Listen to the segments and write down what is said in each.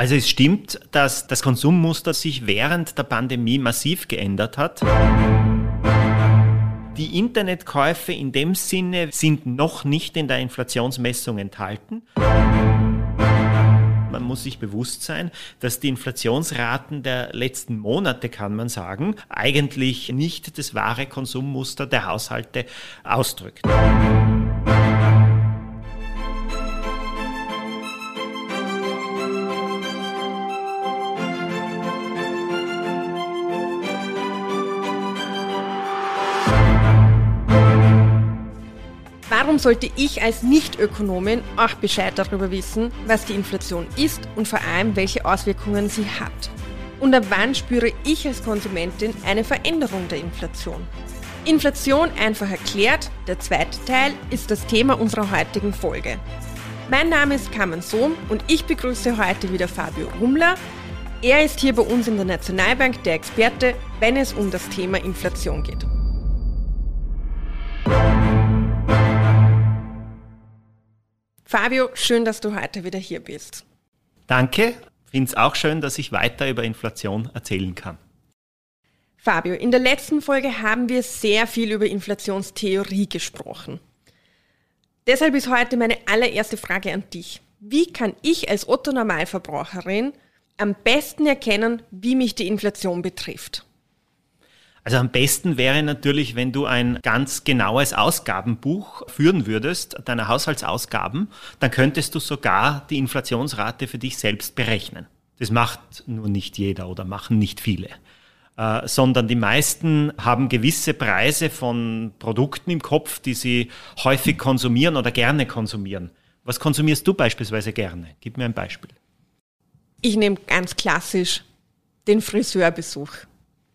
Also es stimmt, dass das Konsummuster sich während der Pandemie massiv geändert hat. Die Internetkäufe in dem Sinne sind noch nicht in der Inflationsmessung enthalten. Man muss sich bewusst sein, dass die Inflationsraten der letzten Monate, kann man sagen, eigentlich nicht das wahre Konsummuster der Haushalte ausdrückt. Sollte ich als Nicht-Ökonomin auch Bescheid darüber wissen, was die Inflation ist und vor allem, welche Auswirkungen sie hat? Und ab wann spüre ich als Konsumentin eine Veränderung der Inflation? Inflation einfach erklärt, der zweite Teil, ist das Thema unserer heutigen Folge. Mein Name ist Carmen Sohm und ich begrüße heute wieder Fabio Rumler. Er ist hier bei uns in der Nationalbank der Experte, wenn es um das Thema Inflation geht. Fabio, schön, dass du heute wieder hier bist. Danke. Finde es auch schön, dass ich weiter über Inflation erzählen kann. Fabio, in der letzten Folge haben wir sehr viel über Inflationstheorie gesprochen. Deshalb ist heute meine allererste Frage an dich. Wie kann ich als Otto Normalverbraucherin am besten erkennen, wie mich die Inflation betrifft? Also am besten wäre natürlich, wenn du ein ganz genaues Ausgabenbuch führen würdest, deiner Haushaltsausgaben, dann könntest du sogar die Inflationsrate für dich selbst berechnen. Das macht nur nicht jeder oder machen nicht viele. Äh, sondern die meisten haben gewisse Preise von Produkten im Kopf, die sie häufig konsumieren oder gerne konsumieren. Was konsumierst du beispielsweise gerne? Gib mir ein Beispiel. Ich nehme ganz klassisch den Friseurbesuch.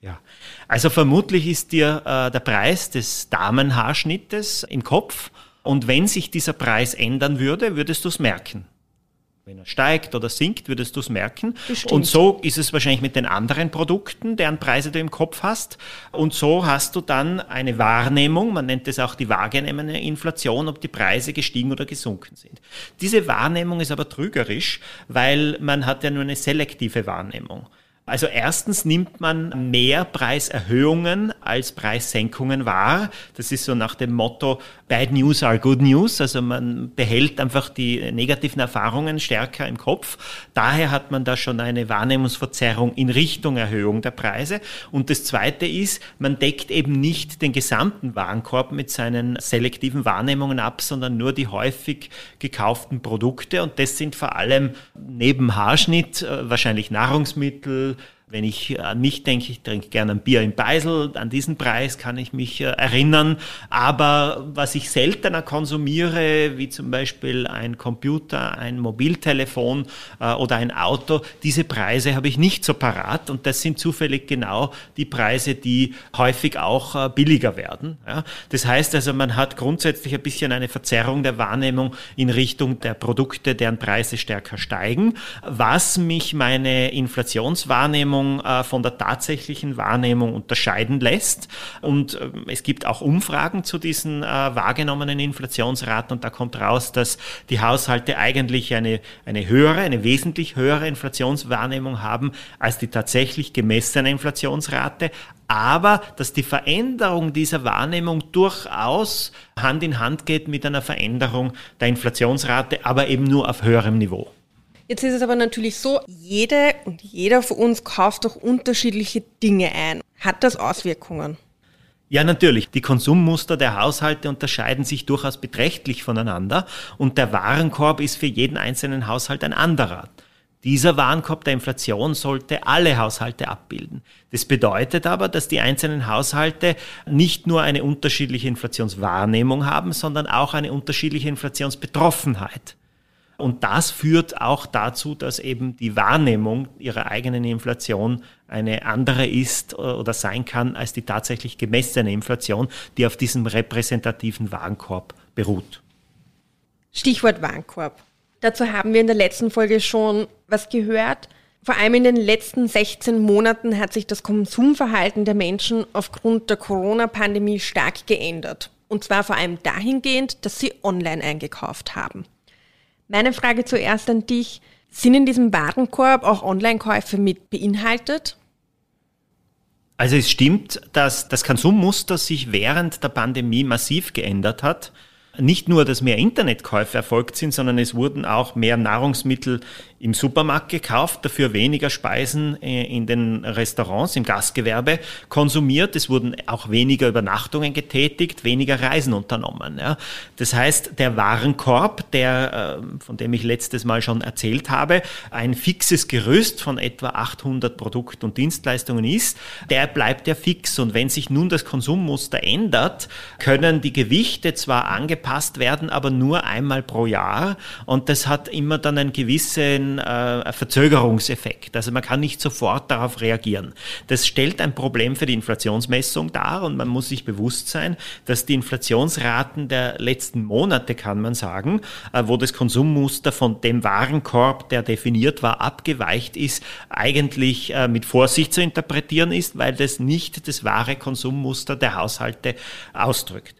Ja, also vermutlich ist dir äh, der Preis des Damenhaarschnittes im Kopf und wenn sich dieser Preis ändern würde, würdest du es merken. Wenn er steigt oder sinkt, würdest du es merken. Bestimmt. Und so ist es wahrscheinlich mit den anderen Produkten, deren Preise du im Kopf hast. Und so hast du dann eine Wahrnehmung, man nennt es auch die wahrgenommene Inflation, ob die Preise gestiegen oder gesunken sind. Diese Wahrnehmung ist aber trügerisch, weil man hat ja nur eine selektive Wahrnehmung. Also erstens nimmt man mehr Preiserhöhungen als Preissenkungen wahr. Das ist so nach dem Motto, Bad News are Good News. Also man behält einfach die negativen Erfahrungen stärker im Kopf. Daher hat man da schon eine Wahrnehmungsverzerrung in Richtung Erhöhung der Preise. Und das Zweite ist, man deckt eben nicht den gesamten Warenkorb mit seinen selektiven Wahrnehmungen ab, sondern nur die häufig gekauften Produkte. Und das sind vor allem neben Haarschnitt äh, wahrscheinlich Nahrungsmittel, wenn ich an mich denke, ich trinke gerne ein Bier in Beisel, an diesen Preis kann ich mich äh, erinnern. Aber was ich seltener konsumiere, wie zum Beispiel ein Computer, ein Mobiltelefon äh, oder ein Auto, diese Preise habe ich nicht so parat. Und das sind zufällig genau die Preise, die häufig auch äh, billiger werden. Das heißt also, man hat grundsätzlich ein bisschen eine Verzerrung der Wahrnehmung in Richtung der Produkte, deren Preise stärker steigen. Was mich meine Inflationswahrnehmung Wahrnehmung äh, von der tatsächlichen Wahrnehmung unterscheiden lässt. Und äh, es gibt auch Umfragen zu diesen äh, wahrgenommenen Inflationsraten und da kommt raus, dass die Haushalte eigentlich eine, eine höhere, eine wesentlich höhere Inflationswahrnehmung haben als die tatsächlich gemessene Inflationsrate, aber dass die Veränderung dieser Wahrnehmung durchaus Hand in Hand geht mit einer Veränderung der Inflationsrate, aber eben nur auf höherem Niveau. Jetzt ist es aber natürlich so, jede und jeder von uns kauft doch unterschiedliche Dinge ein. Hat das Auswirkungen? Ja, natürlich. Die Konsummuster der Haushalte unterscheiden sich durchaus beträchtlich voneinander und der Warenkorb ist für jeden einzelnen Haushalt ein anderer. Dieser Warenkorb der Inflation sollte alle Haushalte abbilden. Das bedeutet aber, dass die einzelnen Haushalte nicht nur eine unterschiedliche Inflationswahrnehmung haben, sondern auch eine unterschiedliche Inflationsbetroffenheit. Und das führt auch dazu, dass eben die Wahrnehmung ihrer eigenen Inflation eine andere ist äh, oder sein kann als die tatsächlich gemessene Inflation, die auf diesem repräsentativen Warenkorb beruht. Stichwort Warenkorb. Dazu haben wir in der letzten Folge schon was gehört. Vor allem in den letzten 16 Monaten hat sich das Konsumverhalten der Menschen aufgrund der Corona-Pandemie stark geändert. Und zwar vor allem dahingehend, dass sie online eingekauft haben. Meine Frage zuerst an dich. Sind in diesem Warenkorb auch Online-Käufe mit beinhaltet? Also es stimmt, dass das Konsummuster sich während der Pandemie massiv geändert hat nicht nur, dass mehr Internetkäufe erfolgt sind, sondern es wurden auch mehr Nahrungsmittel im Supermarkt gekauft, dafür weniger Speisen äh, in den Restaurants, im Gastgewerbe konsumiert. Es wurden auch weniger Übernachtungen getätigt, weniger Reisen unternommen. Das heißt, der Warenkorb, der, äh, von dem ich letztes Mal schon erzählt habe, ein fixes Gerüst von etwa 800 Produkten und Dienstleistungen ist, der bleibt ja fix. Und wenn sich nun das Konsummuster ändert, können die Gewichte zwar angepasst werden, aber nur einmal pro Jahr. Und das hat immer dann einen gewissen äh, Verzögerungseffekt. Also man kann nicht sofort darauf reagieren. Das stellt ein Problem für die Inflationsmessung dar und man muss sich bewusst sein, dass die Inflationsraten der letzten Monate, kann man sagen, äh, wo das Konsummuster von dem Warenkorb, der definiert war, abgeweicht ist, eigentlich äh, mit Vorsicht zu interpretieren ist, weil das nicht das wahre Konsummuster der Haushalte ausdrückt.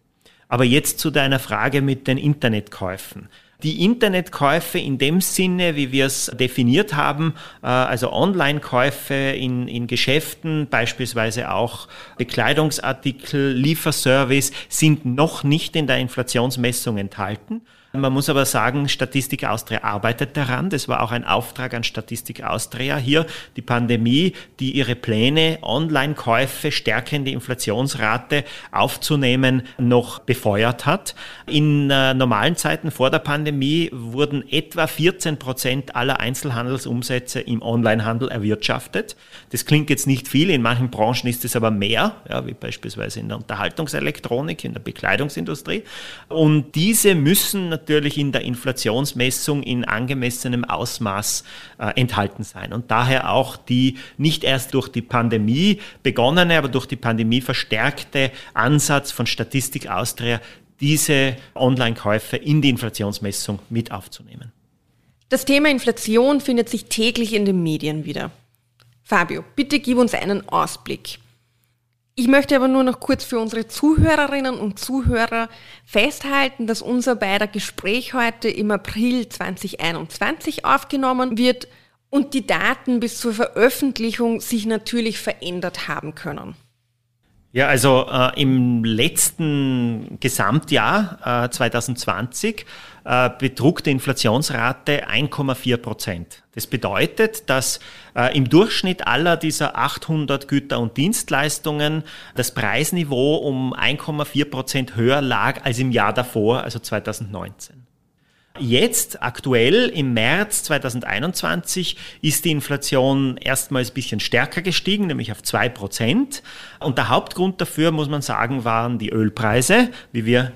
Aber jetzt zu deiner Frage mit den Internetkäufen. Die Internetkäufe in dem Sinne, wie wir es definiert haben, äh, also Online-Käufe in, in Geschäften, beispielsweise auch Bekleidungsartikel, Lieferservice, sind noch nicht in der Inflationsmessung enthalten. Man muss aber sagen, Statistik Austria arbeitet daran. Das war auch ein Auftrag an Statistik Austria hier, die Pandemie, die ihre Pläne, Online-Käufe stärker in die Inflationsrate aufzunehmen, noch befeuert hat. In äh, normalen Zeiten vor der Pandemie wurden etwa 14 Prozent aller Einzelhandelsumsätze im Onlinehandel erwirtschaftet. Das klingt jetzt nicht viel, in manchen Branchen ist es aber mehr, ja, wie beispielsweise in der Unterhaltungselektronik, in der Bekleidungsindustrie. Und diese müssen natürlich in der Inflationsmessung in angemessenem Ausmaß äh, enthalten sein. Und daher auch die nicht erst durch die Pandemie begonnene, aber durch die Pandemie verstärkte Ansatz von Statistik Austria, diese Online-Käufe in die Inflationsmessung mit aufzunehmen. Das Thema Inflation findet sich täglich in den Medien wieder. Fabio, bitte gib uns einen Ausblick. Ich möchte aber nur noch kurz für unsere Zuhörerinnen und Zuhörer festhalten, dass unser beider Gespräch heute im April 2021 aufgenommen wird und die Daten bis zur Veröffentlichung sich natürlich verändert haben können. Ja, also äh, im letzten Gesamtjahr äh, 2020 äh, betrug die Inflationsrate 1,4 Prozent. Das bedeutet, dass äh, im Durchschnitt aller dieser 800 Güter und Dienstleistungen das Preisniveau um 1,4 Prozent höher lag als im Jahr davor, also 2019. Jetzt, aktuell im März 2021, ist die Inflation erstmals ein bisschen stärker gestiegen, nämlich auf zwei Prozent. Und der Hauptgrund dafür, muss man sagen, waren die Ölpreise, wie wir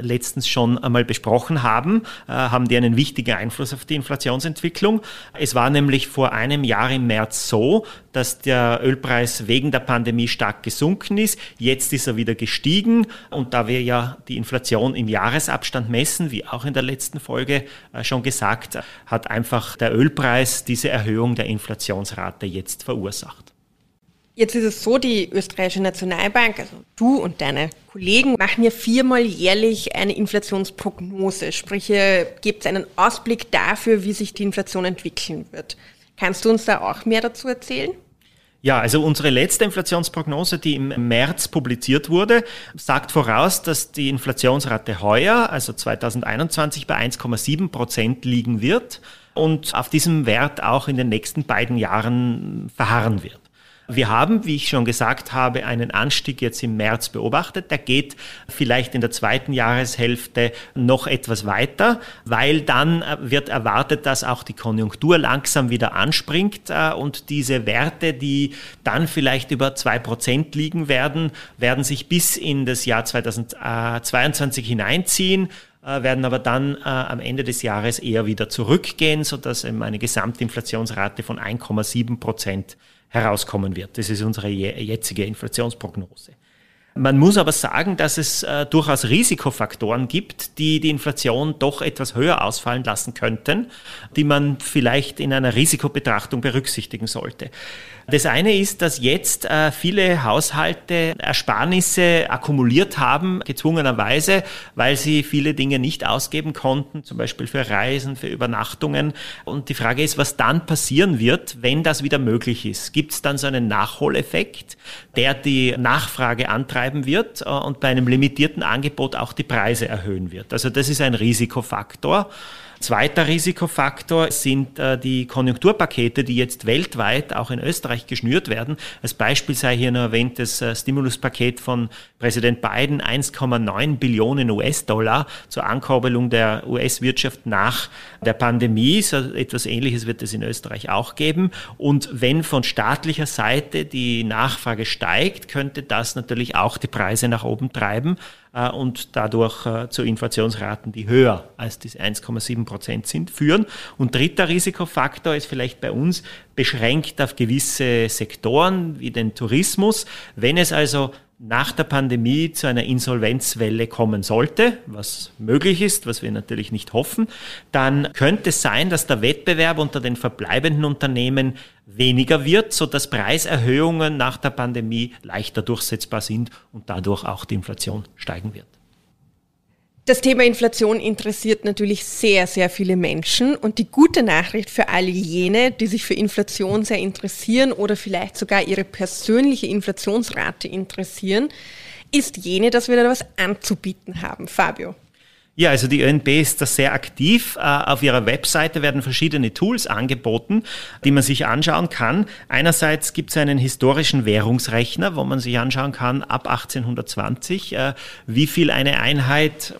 letztens schon einmal besprochen haben, äh, haben die einen wichtigen Einfluss auf die Inflationsentwicklung. Es war nämlich vor einem Jahr im März so, dass der Ölpreis wegen der Pandemie stark gesunken ist. Jetzt ist er wieder gestiegen und da wir ja die Inflation im Jahresabstand messen, wie auch in der letzten Folge äh, schon gesagt, hat einfach der Ölpreis diese Erhöhung der Inflationsrate jetzt verursacht. Jetzt ist es so, die österreichische Nationalbank, also du und deine Kollegen, machen ja viermal jährlich eine Inflationsprognose. Sprich, ihr gebt einen Ausblick dafür, wie sich die Inflation entwickeln wird. Kannst du uns da auch mehr dazu erzählen? Ja, also unsere letzte Inflationsprognose, die im März publiziert wurde, sagt voraus, dass die Inflationsrate heuer, also 2021, bei 1,7 Prozent liegen wird und auf diesem Wert auch in den nächsten beiden Jahren verharren wird. Wir haben, wie ich schon gesagt habe, einen Anstieg jetzt im März beobachtet. Der geht vielleicht in der zweiten Jahreshälfte noch etwas weiter, weil dann äh, wird erwartet, dass auch die Konjunktur langsam wieder anspringt äh, und diese Werte, die dann vielleicht über zwei Prozent liegen werden, werden sich bis in das Jahr 2022 hineinziehen äh, werden aber dann äh, am Ende des Jahres eher wieder zurückgehen, sodass eben eine Gesamtinflationsrate von 1,7 Prozent herauskommen wird. Das ist unsere jetzige Inflationsprognose. Man muss aber sagen, dass es äh, durchaus Risikofaktoren gibt, die die Inflation doch etwas höher ausfallen lassen könnten, die man vielleicht in einer Risikobetrachtung berücksichtigen sollte. Das eine ist, dass jetzt äh, viele Haushalte Ersparnisse akkumuliert haben, gezwungenerweise, weil sie viele Dinge nicht ausgeben konnten, zum Beispiel für Reisen, für Übernachtungen. Und die Frage ist, was dann passieren wird, wenn das wieder möglich ist. Gibt es dann so einen Nachholeffekt, der die Nachfrage antreiben wird äh, und bei einem limitierten Angebot auch die Preise erhöhen wird? Also das ist ein Risikofaktor. Zweiter Risikofaktor sind äh, die Konjunkturpakete, die jetzt weltweit, auch in Österreich, geschnürt werden. Als Beispiel sei hier nur erwähnt das äh, Stimuluspaket von Präsident Biden, 1,9 Billionen US-Dollar zur Ankurbelung der US-Wirtschaft nach der Pandemie. So etwas Ähnliches wird es in Österreich auch geben. Und wenn von staatlicher Seite die Nachfrage steigt, könnte das natürlich auch die Preise nach oben treiben. Äh, und dadurch zu Inflationsraten, die höher als diese 1,7 Prozent sind, führen. Und dritter Risikofaktor ist vielleicht bei uns beschränkt auf gewisse Sektoren wie den Tourismus. Wenn es also nach der Pandemie zu einer Insolvenzwelle kommen sollte, was möglich ist, was wir natürlich nicht hoffen, dann könnte es sein, dass der Wettbewerb unter den verbleibenden Unternehmen weniger wird, so dass Preiserhöhungen nach der Pandemie leichter durchsetzbar sind und dadurch auch die Inflation steigen wird. Das Thema Inflation interessiert natürlich sehr, sehr viele Menschen und die gute Nachricht für alle jene, die sich für Inflation sehr interessieren oder vielleicht sogar ihre persönliche Inflationsrate interessieren, ist jene, dass wir da was anzubieten haben. Fabio. Ja, also die ÖNB ist da sehr aktiv. Äh, auf ihrer Webseite werden verschiedene Tools angeboten, die man sich anschauen kann. Einerseits gibt es einen historischen Währungsrechner, wo man sich anschauen kann, ab 1820, äh, wie viel eine Einheit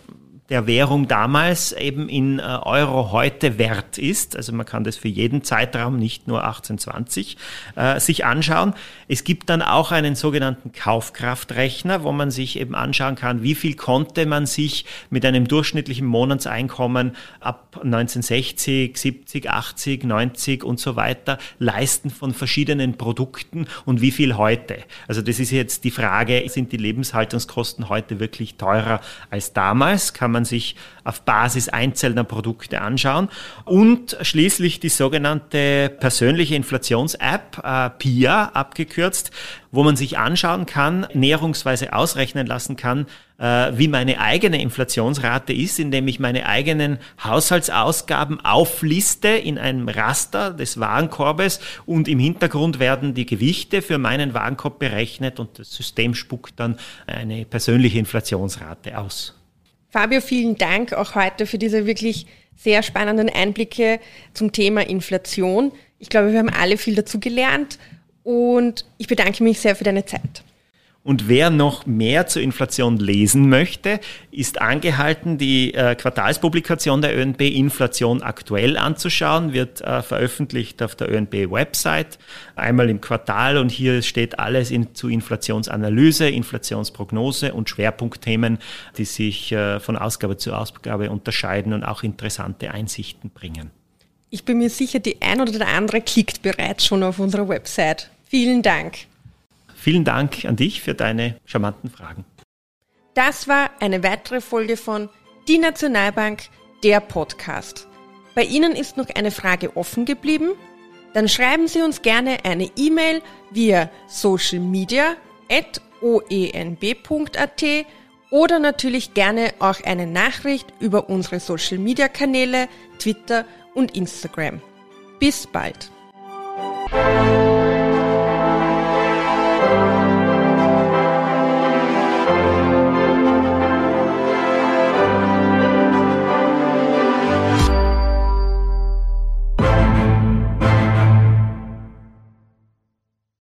der Währung damals eben in äh, Euro heute wert ist. Also man kann das für jeden Zeitraum, nicht nur 1820, äh, sich anschauen. Es gibt dann auch einen sogenannten Kaufkraftrechner, wo man sich eben anschauen kann, wie viel konnte man sich mit einem durchschnittlichen Monatseinkommen ab 1960, 70, 80, 90 und so weiter leisten von verschiedenen Produkten und wie viel heute. Also das ist jetzt die Frage, sind die Lebenshaltungskosten heute wirklich teurer als damals? Kann man sich auf Basis einzelner Produkte anschauen. Und schließlich die sogenannte persönliche Inflations-App, äh, PIA abgekürzt, wo man sich anschauen kann, näherungsweise ausrechnen lassen kann, äh, wie meine eigene Inflationsrate ist, indem ich meine eigenen Haushaltsausgaben aufliste in einem Raster des Warenkorbes und im Hintergrund werden die Gewichte für meinen Warenkorb berechnet und das System spuckt dann eine persönliche Inflationsrate aus. Fabio, vielen Dank auch heute für diese wirklich sehr spannenden Einblicke zum Thema Inflation. Ich glaube, wir haben alle viel dazu gelernt und ich bedanke mich sehr für deine Zeit. Und wer noch mehr zur Inflation lesen möchte, ist angehalten, die äh, Quartalspublikation der ÖNB Inflation aktuell anzuschauen, wird äh, veröffentlicht auf der ÖNB-Website, einmal im Quartal und hier steht alles in, zu Inflationsanalyse, Inflationsprognose und Schwerpunktthemen, die sich äh, von Ausgabe zu Ausgabe unterscheiden und auch interessante Einsichten bringen. Ich bin mir sicher, die ein oder der andere klickt bereits schon auf unserer Website. Vielen Dank. Vielen Dank an dich für deine charmanten Fragen. Das war eine weitere Folge von Die Nationalbank, der Podcast. Bei Ihnen ist noch eine Frage offen geblieben? Dann schreiben Sie uns gerne eine E-Mail via socialmedia.oenb.at oder natürlich gerne auch eine Nachricht über unsere Social Media Kanäle, Twitter und Instagram. Bis bald!